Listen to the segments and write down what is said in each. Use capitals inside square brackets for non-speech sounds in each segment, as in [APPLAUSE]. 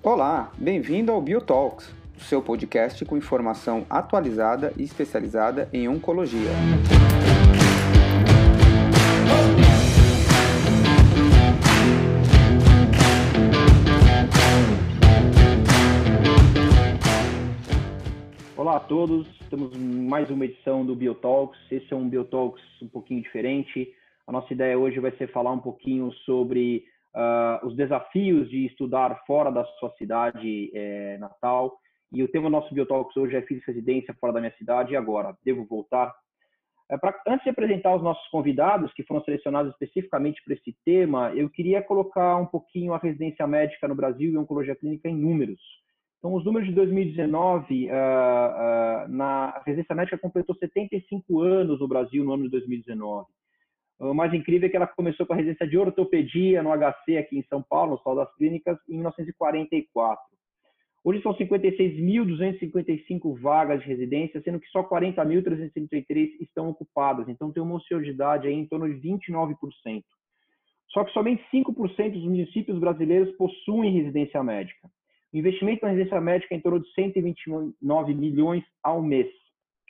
Olá, bem-vindo ao BioTalks, o seu podcast com informação atualizada e especializada em oncologia. Todos, em mais uma edição do BioTalks. Esse é um BioTalks um pouquinho diferente. A nossa ideia hoje vai ser falar um pouquinho sobre uh, os desafios de estudar fora da sua cidade é, natal. E o tema do nosso Biotalks hoje é Fiz residência fora da minha cidade e agora? Devo voltar? É, pra, antes de apresentar os nossos convidados, que foram selecionados especificamente para esse tema, eu queria colocar um pouquinho a residência médica no Brasil e oncologia clínica em números. Então, os números de 2019, uh, uh, na residência médica completou 75 anos no Brasil no ano de 2019. O mais incrível é que ela começou com a residência de ortopedia no HC aqui em São Paulo, no Sol das Clínicas, em 1944. Hoje são 56.255 vagas de residência, sendo que só 40.333 estão ocupadas. Então tem uma ociosidade aí em torno de 29%. Só que somente 5% dos municípios brasileiros possuem residência médica. O investimento na residência médica é em torno de 129 milhões ao mês.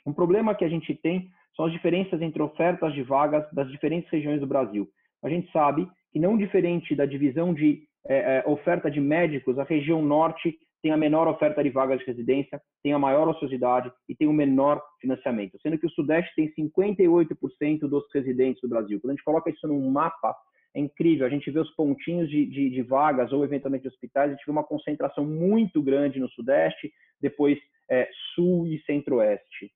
Um problema que a gente tem são as diferenças entre ofertas de vagas das diferentes regiões do Brasil. A gente sabe que, não diferente da divisão de é, oferta de médicos, a região norte tem a menor oferta de vagas de residência, tem a maior ociosidade e tem o menor financiamento, sendo que o Sudeste tem 58% dos residentes do Brasil. Quando a gente coloca isso num mapa, é incrível. A gente vê os pontinhos de, de, de vagas ou eventualmente de hospitais, a gente vê uma concentração muito grande no Sudeste, depois é, Sul e Centro-Oeste.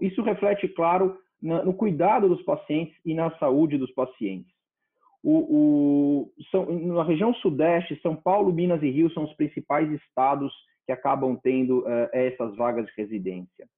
Isso reflete, claro, na, no cuidado dos pacientes e na saúde dos pacientes. O, o, são, na região sudeste, São Paulo, Minas e Rio são os principais estados que acabam tendo uh, essas vagas de residência.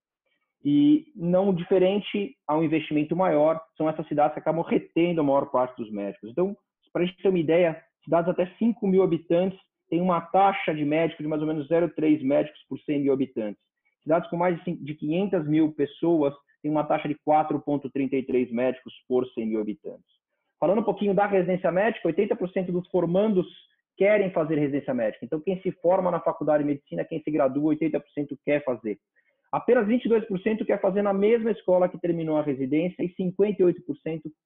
E não diferente ao investimento maior, são essas cidades que acabam retendo a maior parte dos médicos. Então, para a gente ter uma ideia, cidades até 5 mil habitantes têm uma taxa de médico de mais ou menos 0,3 médicos por 100 mil habitantes. Cidades com mais de 500 mil pessoas têm uma taxa de 4,33 médicos por 100 mil habitantes. Falando um pouquinho da residência médica, 80% dos formandos querem fazer residência médica. Então, quem se forma na faculdade de medicina, quem se gradua, 80% quer fazer. Apenas 22% quer fazer na mesma escola que terminou a residência e 58%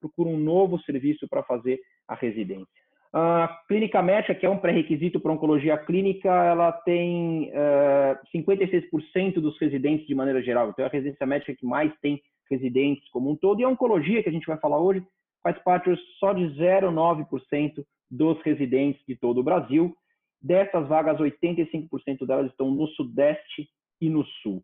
procuram um novo serviço para fazer a residência. A clínica médica, que é um pré-requisito para oncologia clínica, ela tem uh, eh, 56% dos residentes de maneira geral. Então, é a residência médica que mais tem residentes como um todo. E a oncologia, que a gente vai falar hoje, faz parte só de 0,9% dos residentes de todo o Brasil. Dessas vagas, 85% delas estão no Sudeste e no Sul.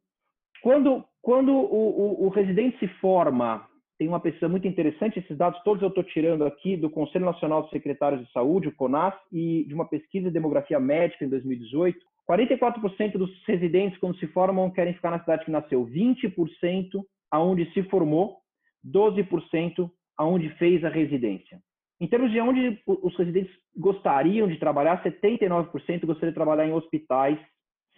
Quando, quando o, o, o residente se forma tem uma pesquisa muito interessante, esses dados todos eu estou tirando aqui do Conselho Nacional dos Secretários de Saúde, o CONAS, e de uma pesquisa de demografia médica em 2018. 44% dos residentes, quando se formam, querem ficar na cidade que nasceu, 20% aonde se formou, 12% aonde fez a residência. Em termos de onde os residentes gostariam de trabalhar, 79% gostariam de trabalhar em hospitais,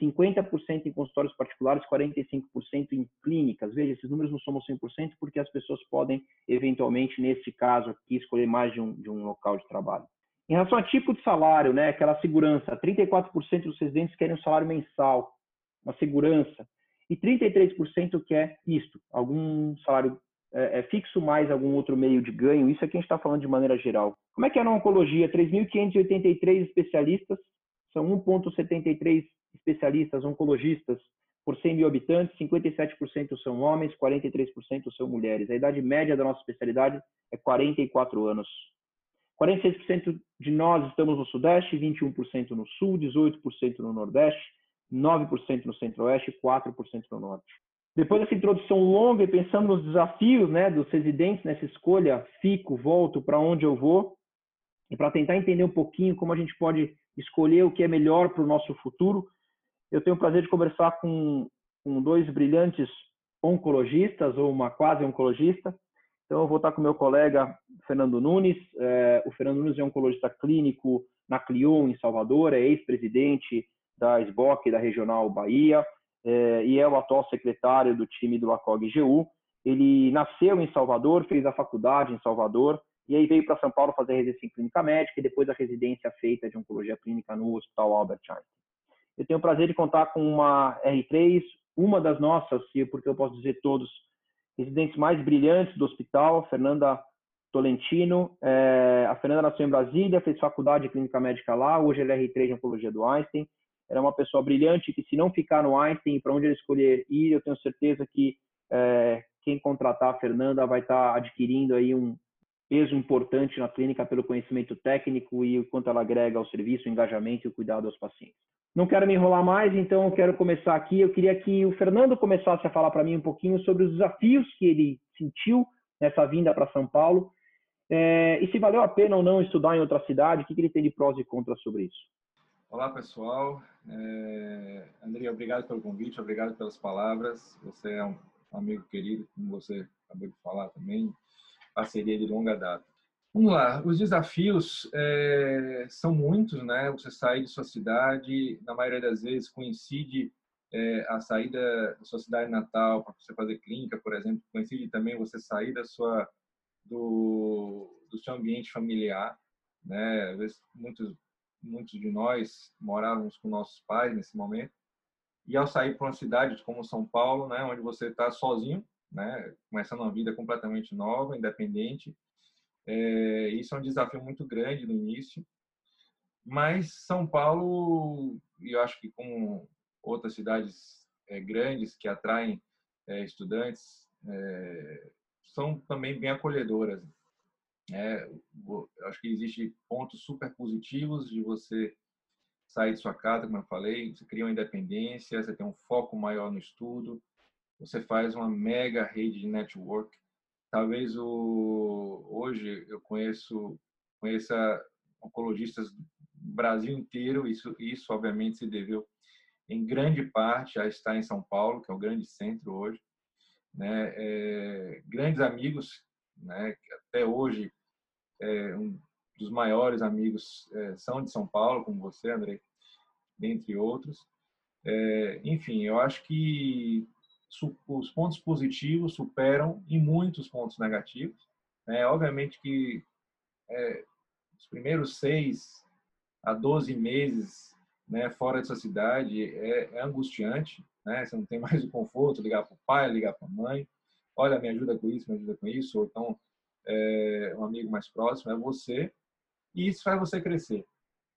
50% em consultórios particulares, 45% em clínicas. Veja, esses números não somam 100% porque as pessoas podem, eventualmente, nesse caso aqui, escolher mais de um, de um local de trabalho. Em relação a tipo de salário, né, aquela segurança, 34% dos residentes querem um salário mensal, uma segurança, e 33% quer isto, algum salário é, é, fixo mais algum outro meio de ganho. Isso aqui a gente está falando de maneira geral. Como é que é na oncologia? 3.583 especialistas, são 1,73 especialistas oncologistas por 100 mil habitantes, 57% são homens, 43% são mulheres. A idade média da nossa especialidade é 44 anos. 46% de nós estamos no Sudeste, 21% no Sul, 18% no Nordeste, 9% no Centro-Oeste e 4% no Norte. Depois dessa introdução longa e pensando nos desafios né, dos residentes nessa escolha, fico, volto, para onde eu vou, e para tentar entender um pouquinho como a gente pode escolher o que é melhor para o nosso futuro, eu tenho o prazer de conversar com, com dois brilhantes oncologistas, ou uma quase oncologista. Então, eu vou estar com meu colega Fernando Nunes. É, o Fernando Nunes é oncologista clínico na Clion, em Salvador, é ex-presidente da SBOC, da Regional Bahia, é, e é o atual secretário do time do ACOG-GU. Ele nasceu em Salvador, fez a faculdade em Salvador, e aí veio para São Paulo fazer a residência em clínica médica e depois a residência feita de oncologia clínica no Hospital Albert Einstein. Eu tenho o prazer de contar com uma R3, uma das nossas, porque eu posso dizer todos, residentes mais brilhantes do hospital, Fernanda Tolentino. É, a Fernanda nasceu em Brasília, fez faculdade de clínica médica lá, hoje ela é R3 de oncologia do Einstein. Ela é uma pessoa brilhante que, se não ficar no Einstein, para onde ele escolher ir, eu tenho certeza que é, quem contratar a Fernanda vai estar tá adquirindo aí um peso importante na clínica pelo conhecimento técnico e o quanto ela agrega ao serviço, o engajamento e o cuidado aos pacientes. Não quero me enrolar mais, então eu quero começar aqui. Eu queria que o Fernando começasse a falar para mim um pouquinho sobre os desafios que ele sentiu nessa vinda para São Paulo é, e se valeu a pena ou não estudar em outra cidade, o que, que ele tem de prós e contras sobre isso. Olá, pessoal. É, André, obrigado pelo convite, obrigado pelas palavras. Você é um amigo querido, como você acabou de falar também, parceria de longa data. Vamos lá, os desafios é, são muitos, né? Você sair de sua cidade, na maioria das vezes coincide é, a saída da sua cidade natal para você fazer clínica, por exemplo, coincide também você sair da sua do, do seu ambiente familiar, né? Às vezes muitos muitos de nós morávamos com nossos pais nesse momento e ao sair para uma cidade como São Paulo, né, onde você está sozinho, né, começando uma vida completamente nova, independente, é, isso é um desafio muito grande no início, mas São Paulo, e eu acho que com outras cidades é, grandes que atraem é, estudantes, é, são também bem acolhedoras. É, eu acho que existe pontos super positivos de você sair de sua casa, como eu falei, você cria uma independência, você tem um foco maior no estudo, você faz uma mega rede de network talvez o hoje eu conheço conheça oncologistas do Brasil inteiro isso isso obviamente se deveu em grande parte a estar em São Paulo que é o grande centro hoje né é, grandes amigos né até hoje é, um dos maiores amigos é, são de São Paulo como você André dentre outros. É, enfim eu acho que os pontos positivos superam em muitos pontos negativos. É, obviamente que é, os primeiros seis a 12 meses né, fora dessa cidade é, é angustiante. Né? Você não tem mais o conforto, ligar para o pai, ligar para a mãe. Olha, me ajuda com isso, me ajuda com isso. Ou então, é, um amigo mais próximo é você. E isso faz você crescer.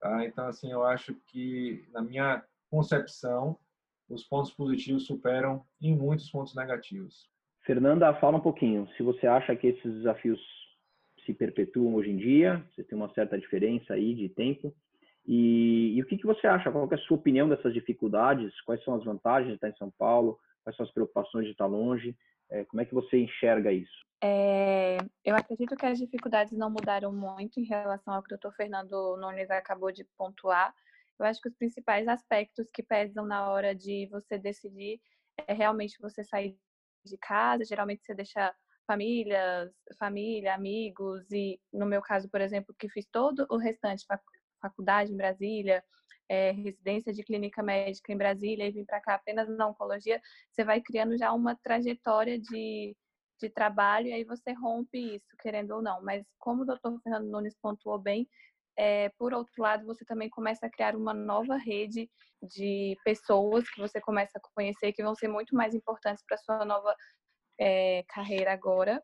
Tá? Então, assim, eu acho que, na minha concepção, os pontos positivos superam em muitos pontos negativos. Fernanda, fala um pouquinho. Se você acha que esses desafios se perpetuam hoje em dia, você tem uma certa diferença aí de tempo. E, e o que, que você acha? Qual é a sua opinião dessas dificuldades? Quais são as vantagens de estar em São Paulo? Quais são as preocupações de estar longe? É, como é que você enxerga isso? É, eu acredito que as dificuldades não mudaram muito em relação ao que o doutor Fernando Nunes acabou de pontuar. Eu acho que os principais aspectos que pesam na hora de você decidir é realmente você sair de casa, geralmente você deixa famílias, família, amigos e no meu caso, por exemplo, que fiz todo o restante faculdade em Brasília, é, residência de clínica médica em Brasília e vim para cá apenas na oncologia, você vai criando já uma trajetória de, de trabalho e aí você rompe isso, querendo ou não. Mas como o doutor Fernando Nunes pontuou bem, é, por outro lado, você também começa a criar uma nova rede de pessoas que você começa a conhecer, que vão ser muito mais importantes para sua nova é, carreira agora.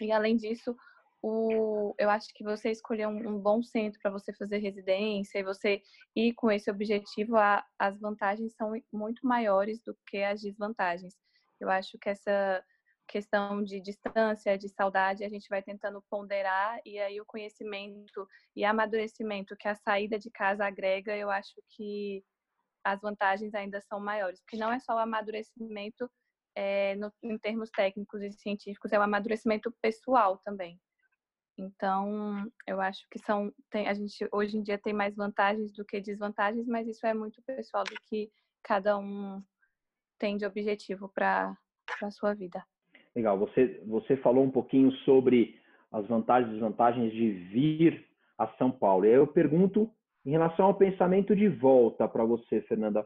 E além disso, o, eu acho que você escolher um, um bom centro para você fazer residência e você ir com esse objetivo, a, as vantagens são muito maiores do que as desvantagens. Eu acho que essa questão de distância, de saudade, a gente vai tentando ponderar e aí o conhecimento e amadurecimento que a saída de casa agrega, eu acho que as vantagens ainda são maiores, porque não é só o amadurecimento é, no, em termos técnicos e científicos, é o amadurecimento pessoal também. Então, eu acho que são tem, a gente hoje em dia tem mais vantagens do que desvantagens, mas isso é muito pessoal do que cada um tem de objetivo para a sua vida. Legal. Você, você falou um pouquinho sobre as vantagens e desvantagens de vir a São Paulo. E aí eu pergunto em relação ao pensamento de volta para você, Fernanda.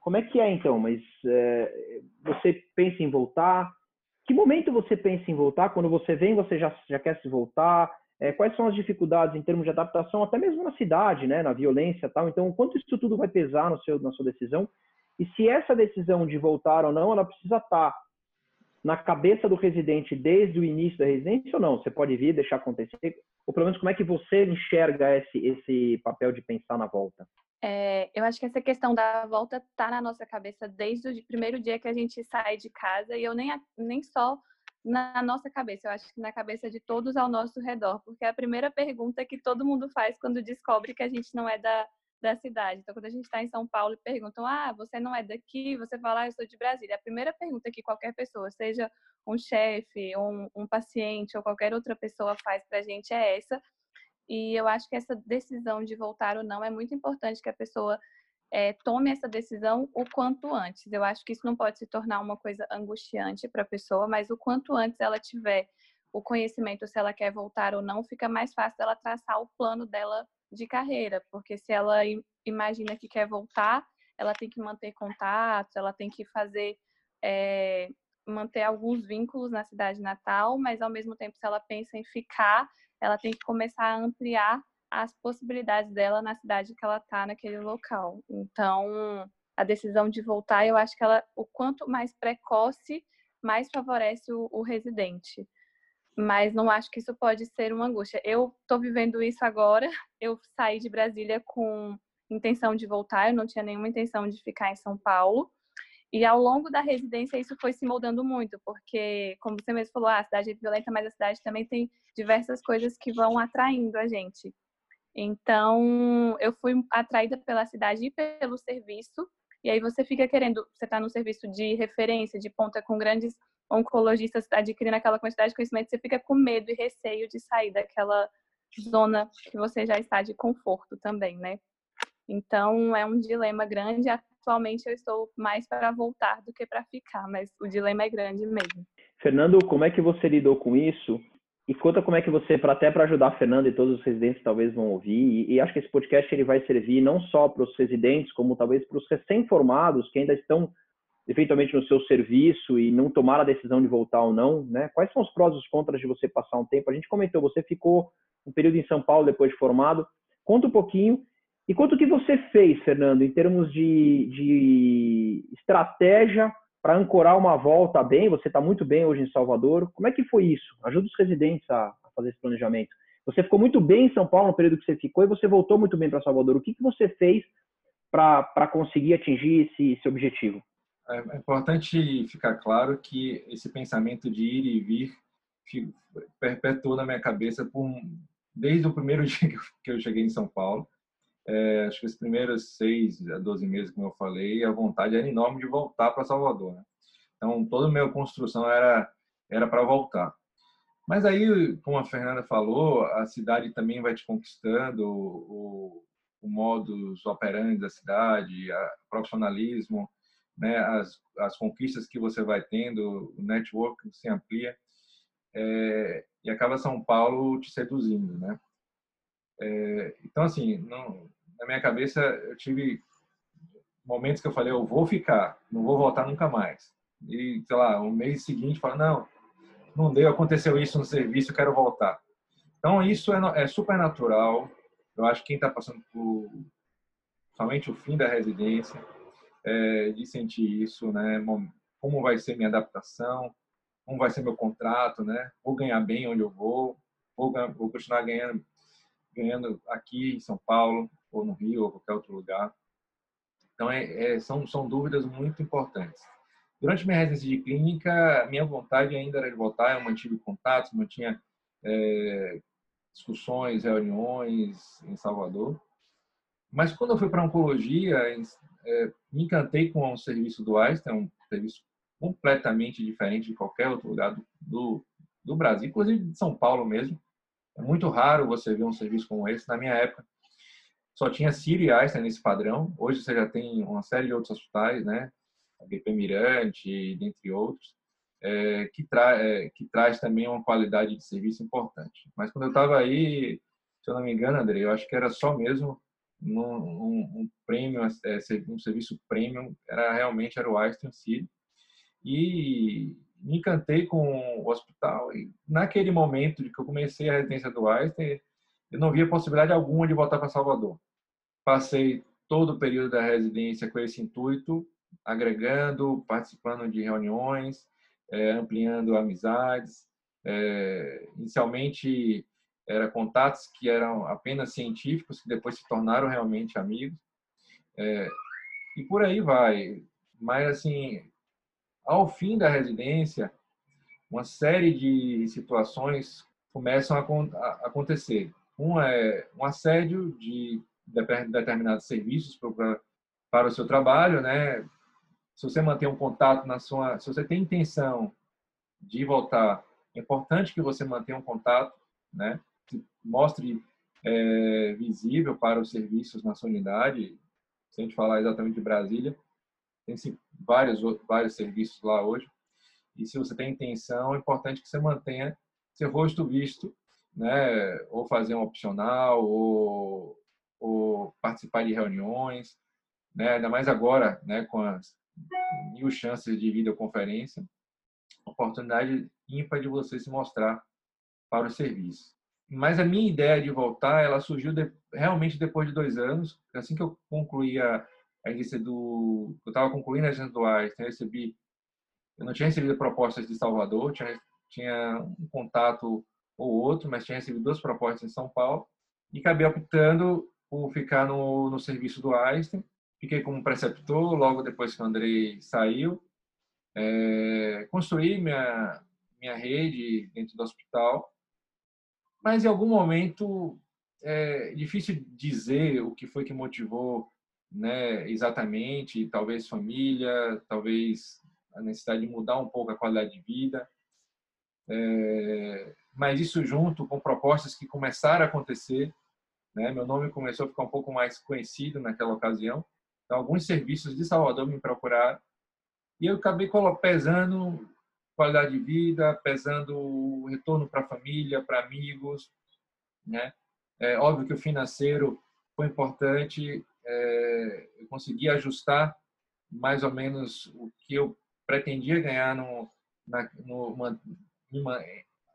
Como é que é então? Mas é, você pensa em voltar? Que momento você pensa em voltar? Quando você vem, você já, já quer se voltar? É, quais são as dificuldades em termos de adaptação, até mesmo na cidade, né, na violência e tal? Então, quanto isso tudo vai pesar no seu, na sua decisão? E se essa decisão de voltar ou não, ela precisa estar na cabeça do residente desde o início da residência ou não? Você pode vir, deixar acontecer? Ou pelo menos como é que você enxerga esse, esse papel de pensar na volta? É, eu acho que essa questão da volta está na nossa cabeça desde o primeiro dia que a gente sai de casa e eu nem, nem só na nossa cabeça, eu acho que na cabeça de todos ao nosso redor, porque é a primeira pergunta que todo mundo faz quando descobre que a gente não é da, da cidade. Então, quando a gente está em São Paulo e perguntam, ah, você não é daqui, você fala, ah, eu sou de Brasília. A primeira pergunta que qualquer pessoa, seja um chefe, um, um paciente ou qualquer outra pessoa faz para a gente é essa. E eu acho que essa decisão de voltar ou não é muito importante que a pessoa é, tome essa decisão o quanto antes. Eu acho que isso não pode se tornar uma coisa angustiante para a pessoa, mas o quanto antes ela tiver o conhecimento se ela quer voltar ou não, fica mais fácil ela traçar o plano dela de carreira, porque se ela imagina que quer voltar, ela tem que manter contatos, ela tem que fazer é, manter alguns vínculos na cidade natal, mas ao mesmo tempo, se ela pensa em ficar, ela tem que começar a ampliar as possibilidades dela na cidade que ela está naquele local. Então, a decisão de voltar, eu acho que ela, o quanto mais precoce, mais favorece o, o residente mas não acho que isso pode ser uma angústia. Eu estou vivendo isso agora. [LAUGHS] Eu saí de Brasília com intenção de voltar, eu não tinha nenhuma intenção de ficar em São Paulo. E ao longo da residência isso foi se moldando muito, porque, como você mesmo falou, ah, a cidade é violenta, mas a cidade também tem diversas coisas que vão atraindo a gente. Então, eu fui atraída pela cidade e pelo serviço. E aí você fica querendo, você está no serviço de referência, de ponta com grandes oncologista adquirindo aquela quantidade de conhecimento, você fica com medo e receio de sair daquela zona que você já está de conforto também, né? Então é um dilema grande. Atualmente eu estou mais para voltar do que para ficar, mas o dilema é grande mesmo. Fernando, como é que você lidou com isso? E conta como é que você, até para ajudar a Fernanda e todos os residentes talvez vão ouvir, e, e acho que esse podcast ele vai servir não só para os residentes, como talvez para os recém-formados que ainda estão eventualmente no seu serviço e não tomar a decisão de voltar ou não, né? Quais são os prós e os contras de você passar um tempo? A gente comentou, você ficou um período em São Paulo depois de formado. Conta um pouquinho e conta o que você fez, Fernando, em termos de, de estratégia para ancorar uma volta bem. Você está muito bem hoje em Salvador. Como é que foi isso? Ajuda os residentes a, a fazer esse planejamento. Você ficou muito bem em São Paulo no período que você ficou e você voltou muito bem para Salvador. O que, que você fez para conseguir atingir esse, esse objetivo? É, é importante ficar claro que esse pensamento de ir e vir perpetuou na minha cabeça por, desde o primeiro [LAUGHS] dia que eu cheguei em São Paulo. É, acho que os primeiros seis a doze meses, como eu falei, a vontade era enorme de voltar para Salvador. Né? Então, toda a minha construção era era para voltar. Mas aí, como a Fernanda falou, a cidade também vai te conquistando, o, o modus operandi da cidade, o profissionalismo, né, as, as conquistas que você vai tendo, o network se amplia é, e acaba São Paulo te seduzindo, né? É, então, assim, não, na minha cabeça eu tive momentos que eu falei, eu vou ficar, não vou voltar nunca mais. E, sei lá, o mês seguinte, fala, não, não deu, aconteceu isso no serviço, quero voltar. Então, isso é, é super natural. Eu acho que quem está passando por somente o fim da residência, é, de sentir isso, né? Como vai ser minha adaptação? Como vai ser meu contrato, né? Vou ganhar bem onde eu vou? Vou, vou continuar ganhando, ganhando aqui em São Paulo ou no Rio ou qualquer outro lugar? Então, é, é, são, são dúvidas muito importantes. Durante minha residência de clínica, minha vontade ainda era de voltar, eu mantive contatos, mantinha é, discussões, reuniões em Salvador. Mas quando eu fui para oncologia, é, me encantei com o serviço do Einstein, um serviço completamente diferente de qualquer outro lugar do, do, do, Brasil, inclusive de São Paulo mesmo. É muito raro você ver um serviço como esse. Na minha época, só tinha Sírio e Einstein nesse padrão. Hoje você já tem uma série de outros hospitais, né? A BP Mirante, dentre outros. é, que, tra é, que traz também uma qualidade de serviço importante. Mas quando eu estava aí, se eu não me engano, André, eu acho que era só mesmo um, um, um premium, é, um serviço premium, era realmente era o Einstein City. E me encantei com o hospital. E naquele momento de que eu comecei a residência do Einstein, eu não via possibilidade alguma de voltar para Salvador. Passei todo o período da residência com esse intuito, agregando, participando de reuniões, é, ampliando amizades. É, inicialmente eram contatos que eram apenas científicos, que depois se tornaram realmente amigos. É, e por aí vai. Mas, assim, ao fim da residência, uma série de situações começam a, acontecer. Um é um assédio de determinados serviços para, para o seu trabalho, né? Se você manter um contato na sua, se você tem intenção de voltar, é importante que você mantenha um contato, né? Mostre é, visível para os serviços na sua unidade. Se a gente falar exatamente de Brasília, tem vários vários serviços lá hoje. E se você tem intenção, é importante que você mantenha seu rosto visto, né? Ou fazer um opcional, ou, ou participar de reuniões, né? Ainda mais agora, né? Com as mil chances de videoconferência, oportunidade ímpar de você se mostrar para o serviço. Mas a minha ideia de voltar, ela surgiu de, realmente depois de dois anos, assim que eu concluí a, a agência do, eu estava concluindo a agência do Einstein, eu recebi, eu não tinha recebido propostas de Salvador, tinha, tinha um contato ou outro, mas tinha recebido duas propostas em São Paulo. E acabei optando por ficar no, no serviço do Einstein. Fiquei como preceptor logo depois que o Andrei saiu. É, construí minha, minha rede dentro do hospital, mas em algum momento é difícil dizer o que foi que motivou né, exatamente, talvez família, talvez a necessidade de mudar um pouco a qualidade de vida. É, mas isso junto com propostas que começaram a acontecer, né, meu nome começou a ficar um pouco mais conhecido naquela ocasião, então, alguns serviços de Salvador me procuraram e eu acabei pesando qualidade de vida, pesando o retorno para a família, para amigos, né? É óbvio que o financeiro foi importante, é, eu consegui ajustar mais ou menos o que eu pretendia ganhar no, na, no, uma, uma,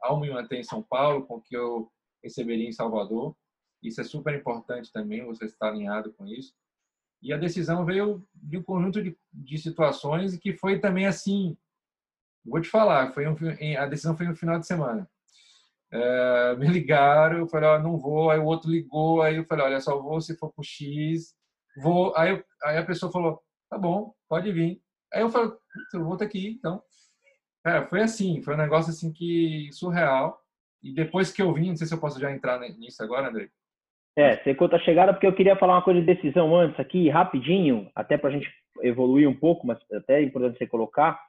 ao me manter em São Paulo, com o que eu receberia em Salvador. Isso é super importante também, você estar alinhado com isso. E a decisão veio de um conjunto de, de situações que foi também assim. Vou te falar, foi um, a decisão foi no final de semana. É, me ligaram, eu falei, ó, não vou. Aí o outro ligou, aí eu falei, olha, só vou se for pro X. Vou. Aí, eu, aí a pessoa falou, tá bom, pode vir. Aí eu falei, eu vou aqui, então. Cara, foi assim, foi um negócio assim que surreal. E depois que eu vim, não sei se eu posso já entrar nisso agora, André. É, você conta a chegada, porque eu queria falar uma coisa de decisão antes aqui, rapidinho, até para a gente evoluir um pouco, mas até é importante você colocar.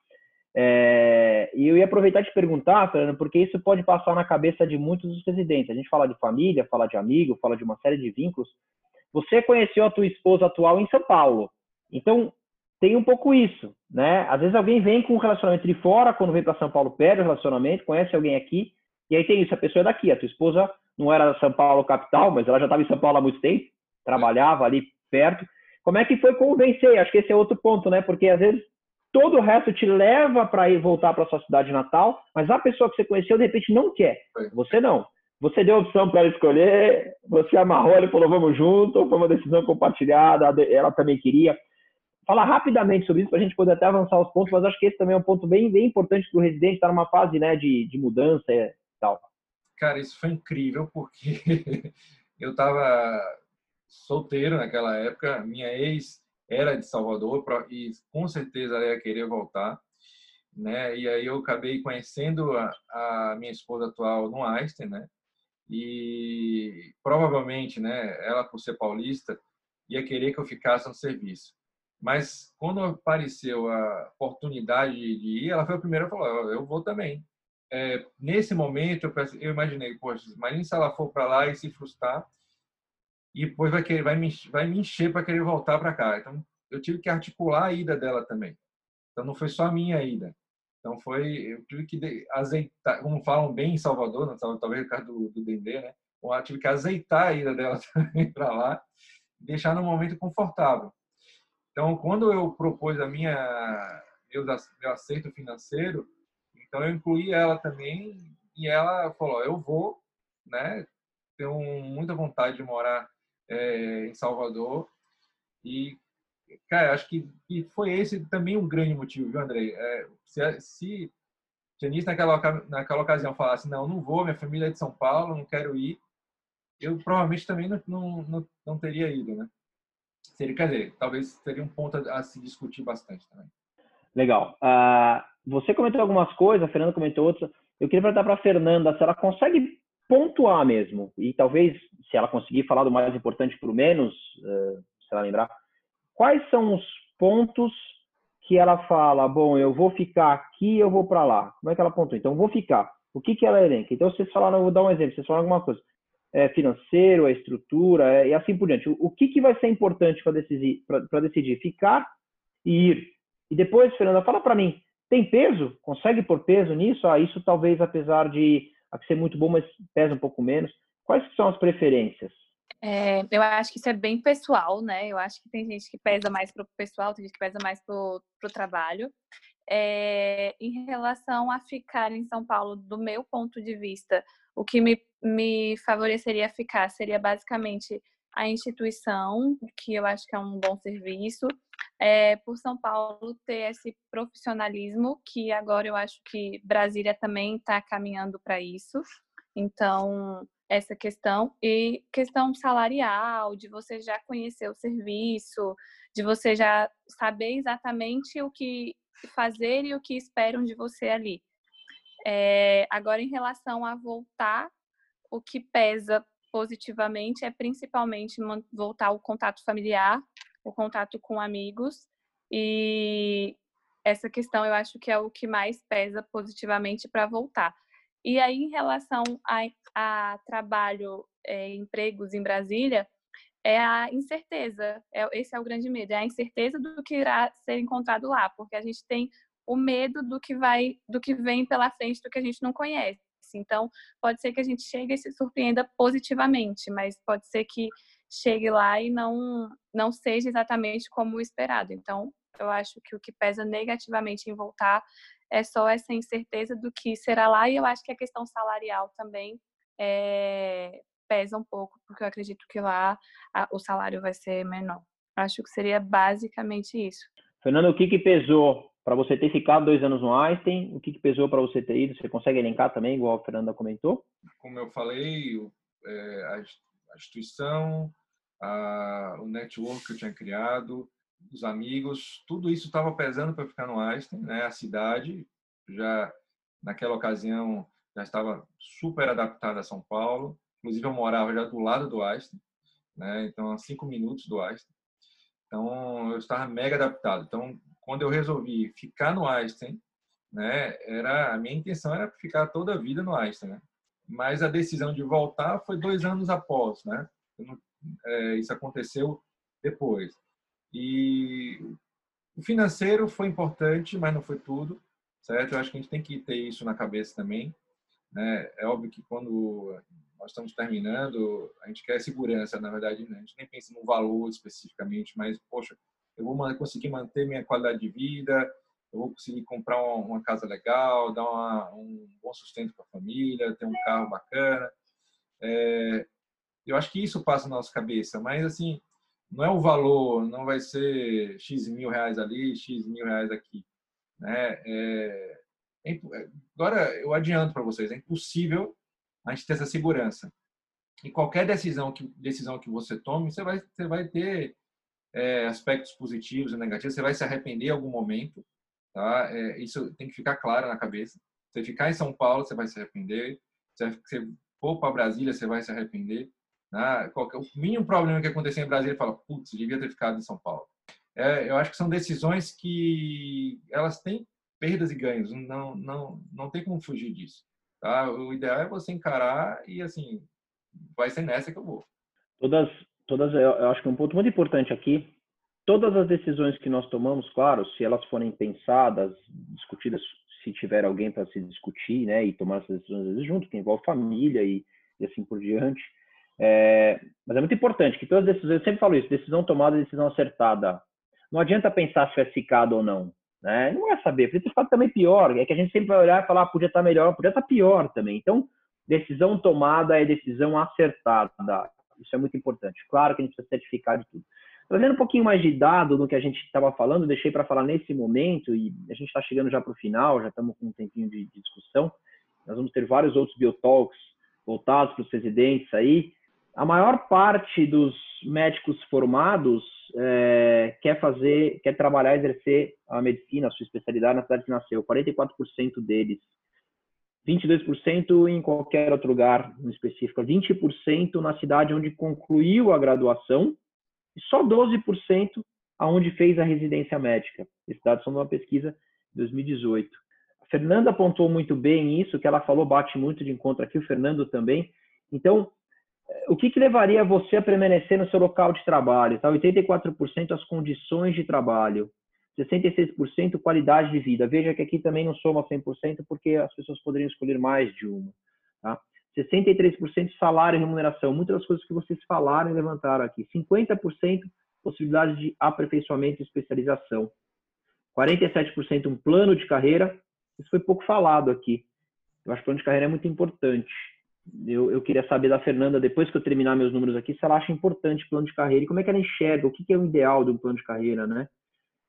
É, e eu ia aproveitar e te perguntar, Fernando, porque isso pode passar na cabeça de muitos dos residentes. A gente fala de família, fala de amigo, fala de uma série de vínculos. Você conheceu a tua esposa atual em São Paulo. Então, tem um pouco isso, né? Às vezes alguém vem com um relacionamento de fora, quando vem para São Paulo, perde o relacionamento, conhece alguém aqui, e aí tem isso, a pessoa é daqui, a tua esposa não era São Paulo capital, mas ela já estava em São Paulo há muito tempo, trabalhava ali perto. Como é que foi convencer? Acho que esse é outro ponto, né? Porque às vezes todo o resto te leva para ir voltar para sua cidade natal, mas a pessoa que você conheceu de repente não quer. Você não. Você deu opção para ela escolher, você amarrou, ele falou vamos junto, foi uma decisão compartilhada, ela também queria. Falar rapidamente sobre isso para a gente poder até avançar os pontos, mas acho que esse também é um ponto bem, bem importante para o residente estar numa fase né, de, de mudança e tal. Cara, isso foi incrível porque [LAUGHS] eu estava solteiro naquela época, minha ex era de Salvador e com certeza ela ia querer voltar, né? E aí eu acabei conhecendo a, a minha esposa atual no Einstein, né? E provavelmente, né, ela por ser paulista, ia querer que eu ficasse no serviço. Mas quando apareceu a oportunidade de ir, ela foi a primeira e falou: "Eu vou também" é, nesse momento, eu, eu imaginei, poxa, imagina se ela for para lá e se frustrar e depois vai, querer, vai, me, vai me encher para querer voltar para cá. Então, eu tive que articular a ida dela também. Então, não foi só a minha ida. Então foi, eu tive que azeitar, como falam bem em Salvador, né? talvez o caso do, do Dendê, né? Eu tive que azeitar a ida dela [LAUGHS] também para lá, deixar num momento confortável. Então, quando eu propus a minha meu, meu aceito financeiro, então eu incluí ela também e ela falou: eu vou, né? Tenho muita vontade de morar é, em Salvador e cara, acho que, foi esse também um grande motivo, viu, Andrei? É, se, se Janice naquela, naquela ocasião falasse, não, não vou, minha família é de São Paulo, não quero ir, eu provavelmente também não, não, não, não teria ido, né? Seria, quer dizer, talvez seria um ponto a, a se discutir bastante também. Legal. Uh, você comentou algumas coisas, a Fernanda comentou outras. Eu queria perguntar para a Fernanda se ela consegue pontuar mesmo, e talvez, se ela conseguir falar do mais importante para o menos, se ela lembrar, quais são os pontos que ela fala, bom, eu vou ficar aqui, eu vou para lá. Como é que ela pontua? Então, vou ficar. O que, que ela elenca? Então, vocês falaram, vou dar um exemplo, vocês falaram alguma coisa. É financeiro, é estrutura, é, e assim por diante. O, o que, que vai ser importante para decidir, decidir ficar e ir? E depois, Fernanda, fala para mim, tem peso? Consegue pôr peso nisso? Ah, isso talvez, apesar de ser muito bom, mas pesa um pouco menos. Quais são as preferências? É, eu acho que isso é bem pessoal, né? Eu acho que tem gente que pesa mais para o pessoal, tem gente que pesa mais para o trabalho. É, em relação a ficar em São Paulo, do meu ponto de vista, o que me, me favoreceria ficar seria basicamente a instituição, que eu acho que é um bom serviço, é, por São Paulo ter esse profissionalismo, que agora eu acho que Brasília também está caminhando para isso. Então, essa questão e questão salarial, de você já conhecer o serviço, de você já saber exatamente o que fazer e o que esperam de você ali. É, agora, em relação a voltar, o que pesa positivamente é principalmente voltar o contato familiar, o contato com amigos e essa questão eu acho que é o que mais pesa positivamente para voltar. E aí, em relação a, a trabalho, é, empregos em Brasília, é a incerteza. É, esse é o grande medo, é a incerteza do que irá ser encontrado lá, porque a gente tem o medo do que vai, do que vem pela frente, do que a gente não conhece. Então, pode ser que a gente chegue e se surpreenda positivamente, mas pode ser que chegue lá e não não seja exatamente como esperado. Então, eu acho que o que pesa negativamente em voltar é só essa incerteza do que será lá e eu acho que a questão salarial também é, pesa um pouco, porque eu acredito que lá a, o salário vai ser menor. Acho que seria basicamente isso. Fernando, o que, que pesou para você ter ficado dois anos no Einstein? O que, que pesou para você ter ido? Você consegue elencar também, igual a Fernanda comentou? Como eu falei, é, a instituição, a, o network que eu tinha criado, os amigos, tudo isso estava pesando para ficar no Einstein, né? A cidade já naquela ocasião já estava super adaptada a São Paulo. Inclusive eu morava já do lado do Einstein, né? Então a cinco minutos do Einstein. Então eu estava mega adaptado. Então quando eu resolvi ficar no Einstein, né? Era a minha intenção era ficar toda a vida no Einstein, né? Mas a decisão de voltar foi dois anos após, né? É, isso aconteceu depois. E o financeiro foi importante, mas não foi tudo, certo? Eu acho que a gente tem que ter isso na cabeça também. Né? É óbvio que quando nós estamos terminando, a gente quer segurança, na verdade, né? a gente nem pensa no valor especificamente, mas, poxa, eu vou conseguir manter minha qualidade de vida, eu vou conseguir comprar uma, casa legal, dar uma, um bom sustento para a família, ter um carro bacana. É, eu acho que isso passa na nossa cabeça, mas assim, não é o valor, não vai ser X mil reais ali, X mil reais aqui. Né? É, é, agora, eu adianto para vocês, é impossível a gente ter essa segurança. E qualquer decisão que, decisão que você tome, você vai, você vai ter é, aspectos positivos e negativos, você vai se arrepender em algum momento. Tá? É, isso tem que ficar claro na cabeça. Você ficar em São Paulo, você vai se arrepender. Se você for para Brasília, você vai se arrepender. Né? Qualquer, o mínimo problema que acontecer em Brasília, fala, putz, devia ter ficado em São Paulo. É, eu acho que são decisões que elas têm perdas e ganhos, não, não, não tem como fugir disso. Tá? O ideal é você encarar e, assim, vai ser nessa que eu vou. Todas, todas eu acho que um ponto muito importante aqui, todas as decisões que nós tomamos, claro, se elas forem pensadas, discutidas, se tiver alguém para se discutir, né, e tomar essas decisões junto, que envolve família e, e assim por diante. É, mas é muito importante que todas as decisões, eu sempre falo isso, decisão tomada, decisão acertada. Não adianta pensar se é ficado ou não, né? Não é saber, podia ter ficado também pior, é que a gente sempre vai olhar e falar, ah, podia estar melhor, podia estar pior também. Então, decisão tomada é decisão acertada. Isso é muito importante. Claro que a gente precisa certificar de tudo. Trazendo um pouquinho mais de dado do que a gente estava falando, deixei para falar nesse momento, e a gente está chegando já para o final, já estamos com um tempinho de, de, discussão. Nós vamos ter vários outros biotalks voltados para os residentes aí. A maior parte dos médicos formados é, quer fazer, quer trabalhar, exercer a medicina, a sua especialidade na cidade que nasceu. 44% deles 22% em qualquer outro lugar no específico, 20% na cidade onde concluiu a graduação e só 12% aonde fez a residência médica. Esses dados são de uma pesquisa de 2018. A Fernanda apontou muito bem isso, que ela falou bate muito de encontro aqui, o Fernando também. Então, eh, o que, que levaria você a permanecer no seu local de trabalho? Tá? 84% as condições de trabalho, 66% qualidade de vida. Veja que aqui também não soma 100% porque as pessoas poderiam escolher mais de uma. Tá? 63% salário e remuneração. Muitas das coisas que vocês falaram e levantaram aqui. 50% possibilidade de aperfeiçoamento e especialização. 47% um plano de carreira. Isso foi pouco falado aqui. Eu acho que o plano de carreira é muito importante. Eu, eu, queria saber da Fernanda, depois que eu terminar meus números aqui, se ela acha importante plano de carreira e como é que ela enxerga, o que, é o ideal de um plano de carreira, né?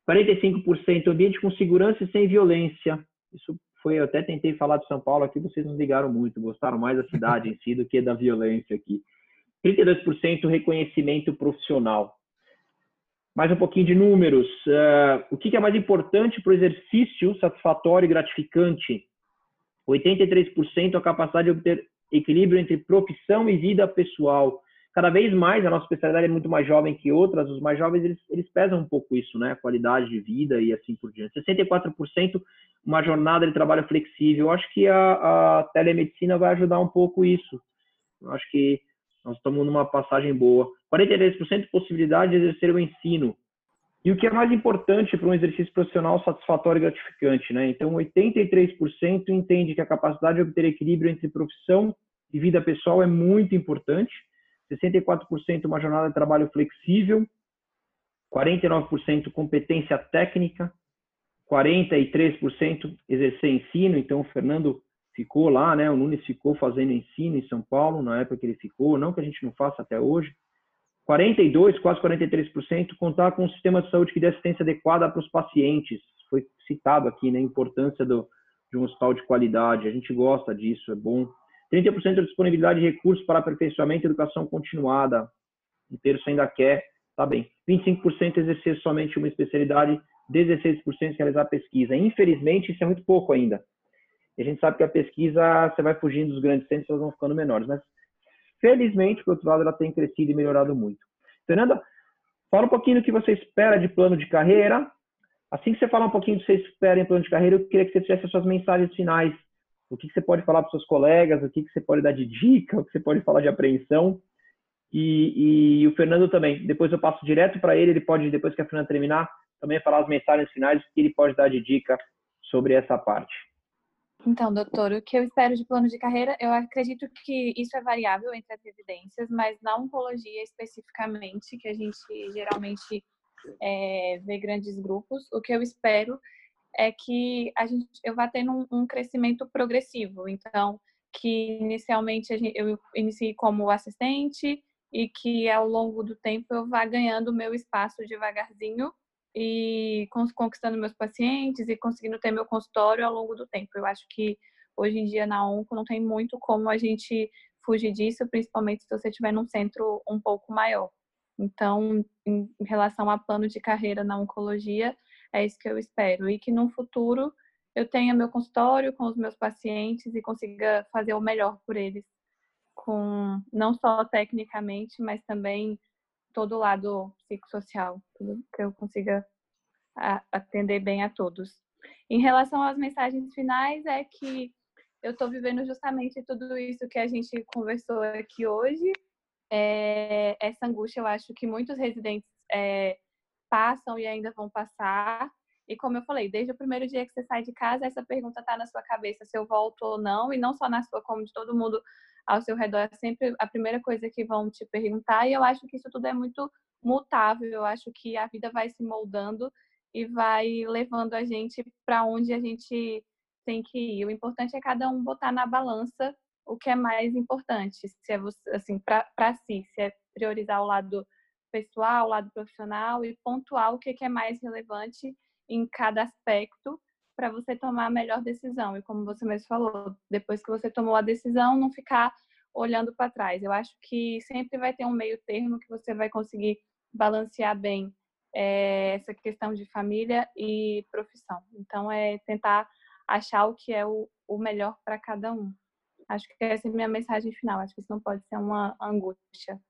45% ambiente com segurança e sem violência. Isso foi, eu até tentei falar de São Paulo aqui, vocês não ligaram muito, gostaram mais da cidade em si do que da violência aqui. 32% reconhecimento profissional. Mais um pouquinho de números. Uh, o que é mais importante para o exercício satisfatório e gratificante? 83% a capacidade de obter equilíbrio entre profissão e vida pessoal cada vez mais a nossa especialidade é muito mais jovem que outras, os mais jovens eles, eles pesam um pouco isso, né? A qualidade de vida e assim por diante. 64% uma jornada de trabalho flexível. Eu acho que a, a telemedicina vai ajudar um pouco isso. Eu acho que nós estamos numa passagem boa. 43% possibilidade de exercer o ensino. E o que é mais importante para um exercício profissional satisfatório e gratificante, né? Então, 83% entende que a capacidade de obter equilíbrio entre profissão e vida pessoal é muito importante 64% uma jornada de trabalho flexível, 49% competência técnica, 43% exercer ensino. Então, o Fernando ficou lá, né? O Nunes ficou fazendo ensino em São Paulo na época que ele ficou, não que a gente não faça até hoje. 42, quase 43%, contar com um sistema de saúde que dê assistência adequada para os pacientes. Foi citado aqui, né? A importância do, de um hospital de qualidade. A gente gosta disso, é bom. 30% de disponibilidade de recursos para aperfeiçoamento e educação continuada. Um terço ainda quer, tá bem. 25% exercer somente uma especialidade, 16% realizar pesquisa. Infelizmente, isso é muito pouco ainda. E a gente sabe que a pesquisa, você vai fugindo dos grandes centros, elas vão ficando menores. Mas, felizmente, por outro lado, ela tem crescido e melhorado muito. Fernanda, fala um pouquinho do que você espera de plano de carreira. Assim que você falar um pouquinho do que você espera em plano de carreira, eu queria que você fizesse as suas mensagens finais o que, que você pode falar para seus colegas, o que, que você pode dar de dica, o que você pode falar de apreensão. E, e o Fernando também. Depois eu passo direto para ele, ele pode, depois que a Fernanda terminar, também falar as mensagens finais que ele pode dar de dica sobre essa parte. Então, doutor, o que eu espero de plano de carreira, eu acredito que isso é variável entre as residências, mas na oncologia especificamente, que a gente geralmente é, vê grandes grupos, o que eu espero é que a gente, eu vá tendo um, um crescimento progressivo. Então, que inicialmente gente, eu inicie como assistente e que ao longo do tempo eu vá ganhando meu espaço devagarzinho e conquistando meus pacientes e conseguindo ter meu consultório ao longo do tempo. Eu acho que hoje em dia na ONCO não tem muito como a gente fugir disso, principalmente se você estiver num centro um pouco maior. Então, em relação a plano de carreira na oncologia, é isso que eu espero. E que no futuro eu tenha meu consultório com os meus pacientes e consiga fazer o melhor por eles, com não só tecnicamente, mas também todo o lado psicossocial, que eu consiga atender bem a todos. Em relação às mensagens finais, é que eu estou vivendo justamente tudo isso que a gente conversou aqui hoje. É, essa angústia, eu acho que muitos residentes é, passam e ainda vão passar. E como eu falei, desde o primeiro dia que você sai de casa, essa pergunta está na sua cabeça se eu volto ou não, e não só na sua, como de todo mundo ao seu redor. É sempre a primeira coisa que vão te perguntar, e eu acho que isso tudo é muito mutável. Eu acho que a vida vai se moldando e vai levando a gente para onde a gente tem que ir. O importante é cada um botar na balança o que é mais importante, se é você, assim, para si, se é priorizar o lado pessoal, lado profissional e pontuar o que é mais relevante em cada aspecto para você tomar a melhor decisão. E como você mesmo falou, depois que você tomou a decisão, não ficar olhando para trás. Eu acho que sempre vai ter um meio termo que você vai conseguir balancear bem é, essa questão de família e profissão. Então, é tentar achar o que é o, o melhor para cada um. Acho que essa é a minha mensagem final. Acho que isso não pode ser uma angústia.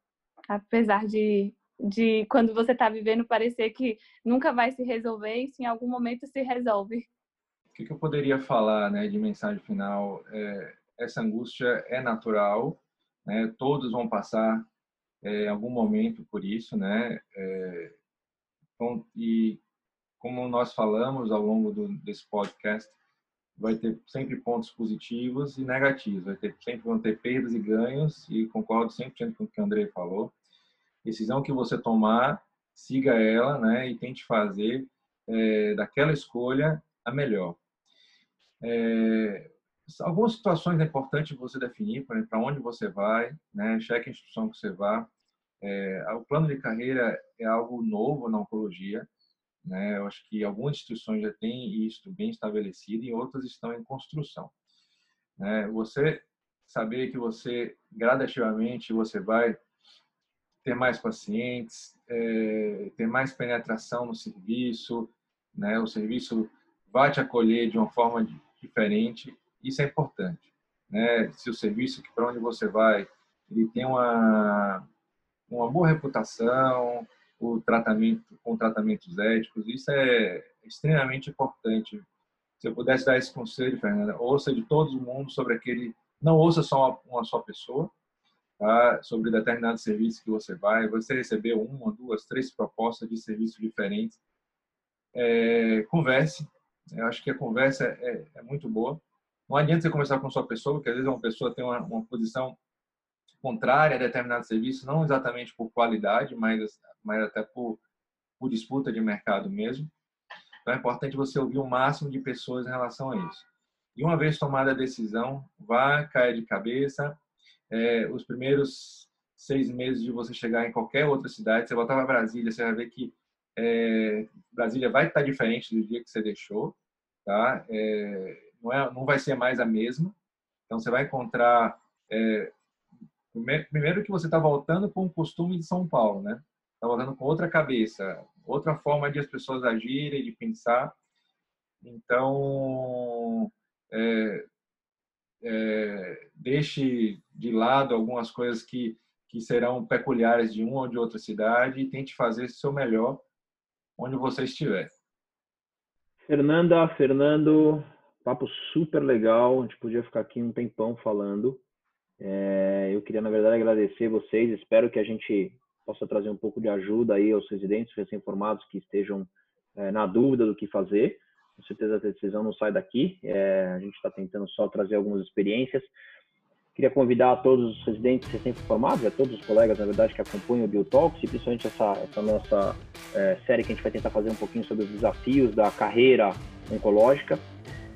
Apesar de, de quando você está vivendo, parecer que nunca vai se resolver e se em algum momento se resolve. O que, que eu poderia falar né, de mensagem final? É, essa angústia é natural, né? todos vão passar é, em algum momento por isso, né? É, então, e como nós falamos ao longo do, desse podcast, vai ter sempre pontos positivos e negativos, vai ter sempre vão ter perdas e ganhos e concordo 100% com o que o André falou. Decisão que você tomar, siga ela, né, e tente fazer é, daquela escolha a melhor. É, algumas situações é importante você definir, para onde você vai, né, cheque a instituição que você vai. É, o plano de carreira é algo novo na oncologia, né? Eu acho que algumas instituições já têm isso bem estabelecido e outras estão em construção. Né? Você saber que você gradativamente você vai ter mais pacientes, é, ter mais penetração no serviço, né? O serviço vai te acolher de uma forma diferente. Isso é importante, né? Se o serviço para onde você vai ele tem uma uma boa reputação, o tratamento com tratamentos éticos. Isso é extremamente importante. Se eu pudesse dar esse conselho, Fernanda, ouça de todo mundo sobre aquele, não ouça só uma, uma só pessoa, tá? Sobre determinado serviço que você vai, você recebeu uma, duas, três propostas de serviços diferentes. É, converse. Eu acho que a conversa é, é, muito boa. Não adianta você conversar com sua pessoa, porque às vezes uma pessoa tem uma, uma posição contrária a determinado serviço, não exatamente por qualidade, mas, mas até por, por disputa de mercado mesmo. Então é importante você ouvir o máximo de pessoas em relação a isso. E uma vez tomada a decisão, vá cair de cabeça. É, os primeiros seis meses de você chegar em qualquer outra cidade, você voltar para Brasília, você vai ver que é, Brasília vai estar diferente do dia que você deixou, tá? É, não, é, não vai ser mais a mesma. Então você vai encontrar é, Primeiro que você está voltando com o costume de São Paulo, né? Está voltando com outra cabeça, outra forma de as pessoas agirem, de pensar. Então, é, é, deixe de lado algumas coisas que, que serão peculiares de uma ou de outra cidade e tente fazer o seu melhor onde você estiver. Fernanda, Fernando, papo super legal. A gente podia ficar aqui um tempão falando. É, eu queria, na verdade, agradecer vocês. Espero que a gente possa trazer um pouco de ajuda aí aos residentes recém-formados que estejam é, na dúvida do que fazer. Com certeza a decisão não sai daqui. É, a gente está tentando só trazer algumas experiências. Queria convidar a todos os residentes recém-formados, a todos os colegas, na verdade, que acompanham o BioTalks e principalmente essa, essa nossa é, série que a gente vai tentar fazer um pouquinho sobre os desafios da carreira oncológica.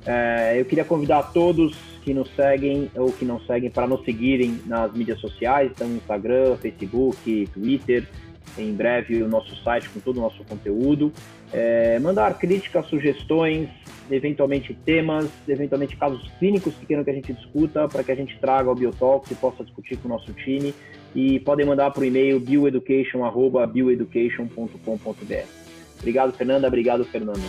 É, eu queria convidar todos que nos seguem ou que não seguem para nos seguirem nas mídias sociais, então Instagram, Facebook, Twitter, em breve o nosso site com todo o nosso conteúdo. É, mandar críticas, sugestões, eventualmente temas, eventualmente casos clínicos que queiram que a gente discuta para que a gente traga ao Biotalk e possa discutir com o nosso time. E podem mandar para o e-mail bioeducation.bioeducation.com.br. Obrigado, Fernanda. Obrigado, Fernando.